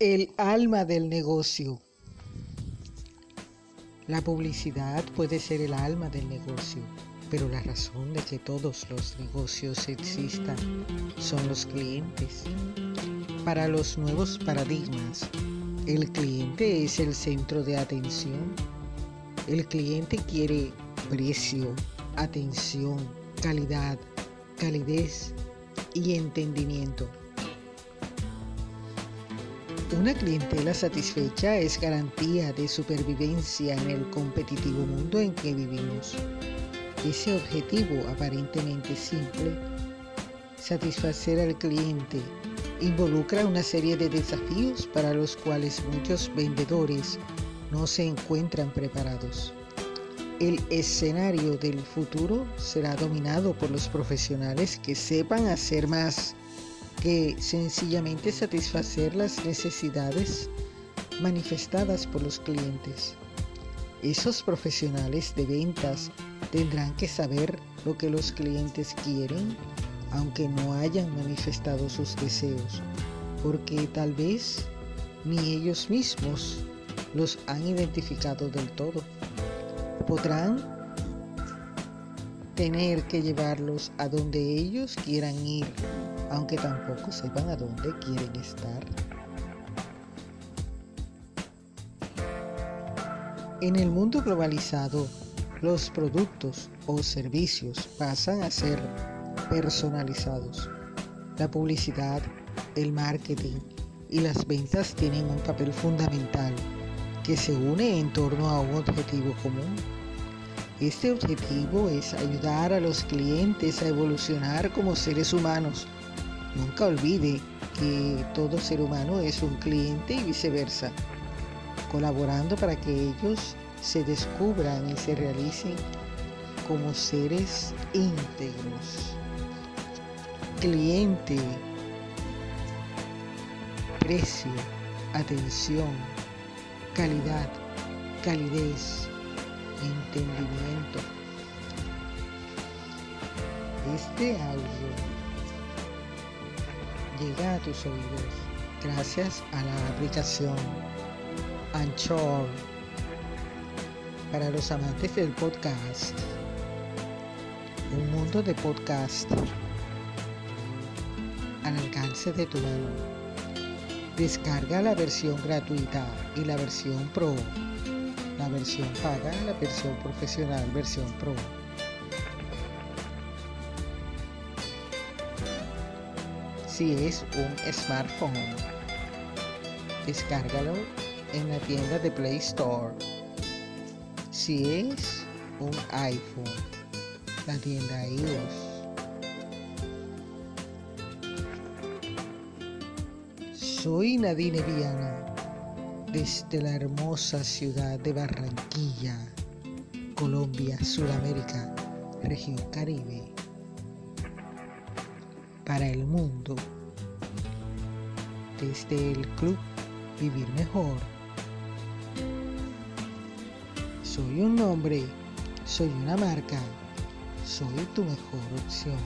El alma del negocio. La publicidad puede ser el alma del negocio, pero la razón de que todos los negocios existan son los clientes. Para los nuevos paradigmas, el cliente es el centro de atención. El cliente quiere precio, atención, calidad, calidez y entendimiento. Una clientela satisfecha es garantía de supervivencia en el competitivo mundo en que vivimos. Ese objetivo aparentemente simple, satisfacer al cliente, involucra una serie de desafíos para los cuales muchos vendedores no se encuentran preparados. El escenario del futuro será dominado por los profesionales que sepan hacer más que sencillamente satisfacer las necesidades manifestadas por los clientes. Esos profesionales de ventas tendrán que saber lo que los clientes quieren, aunque no hayan manifestado sus deseos, porque tal vez ni ellos mismos los han identificado del todo. Podrán tener que llevarlos a donde ellos quieran ir, aunque tampoco sepan a dónde quieren estar. En el mundo globalizado, los productos o servicios pasan a ser personalizados. La publicidad, el marketing y las ventas tienen un papel fundamental que se une en torno a un objetivo común este objetivo es ayudar a los clientes a evolucionar como seres humanos. Nunca olvide que todo ser humano es un cliente y viceversa, colaborando para que ellos se descubran y se realicen como seres íntegros. Cliente, precio, atención, calidad, calidez entendimiento. Este audio llega a tus oídos gracias a la aplicación Anchor para los amantes del podcast. Un mundo de podcast al alcance de tu mano. Descarga la versión gratuita y la versión pro la versión paga, la versión profesional, versión pro. Si es un smartphone, descárgalo en la tienda de Play Store. Si es un iPhone, la tienda iOS. Soy Nadine Viana desde la hermosa ciudad de Barranquilla, Colombia, Sudamérica, región Caribe, para el mundo, desde el club Vivir Mejor. Soy un nombre, soy una marca, soy tu mejor opción.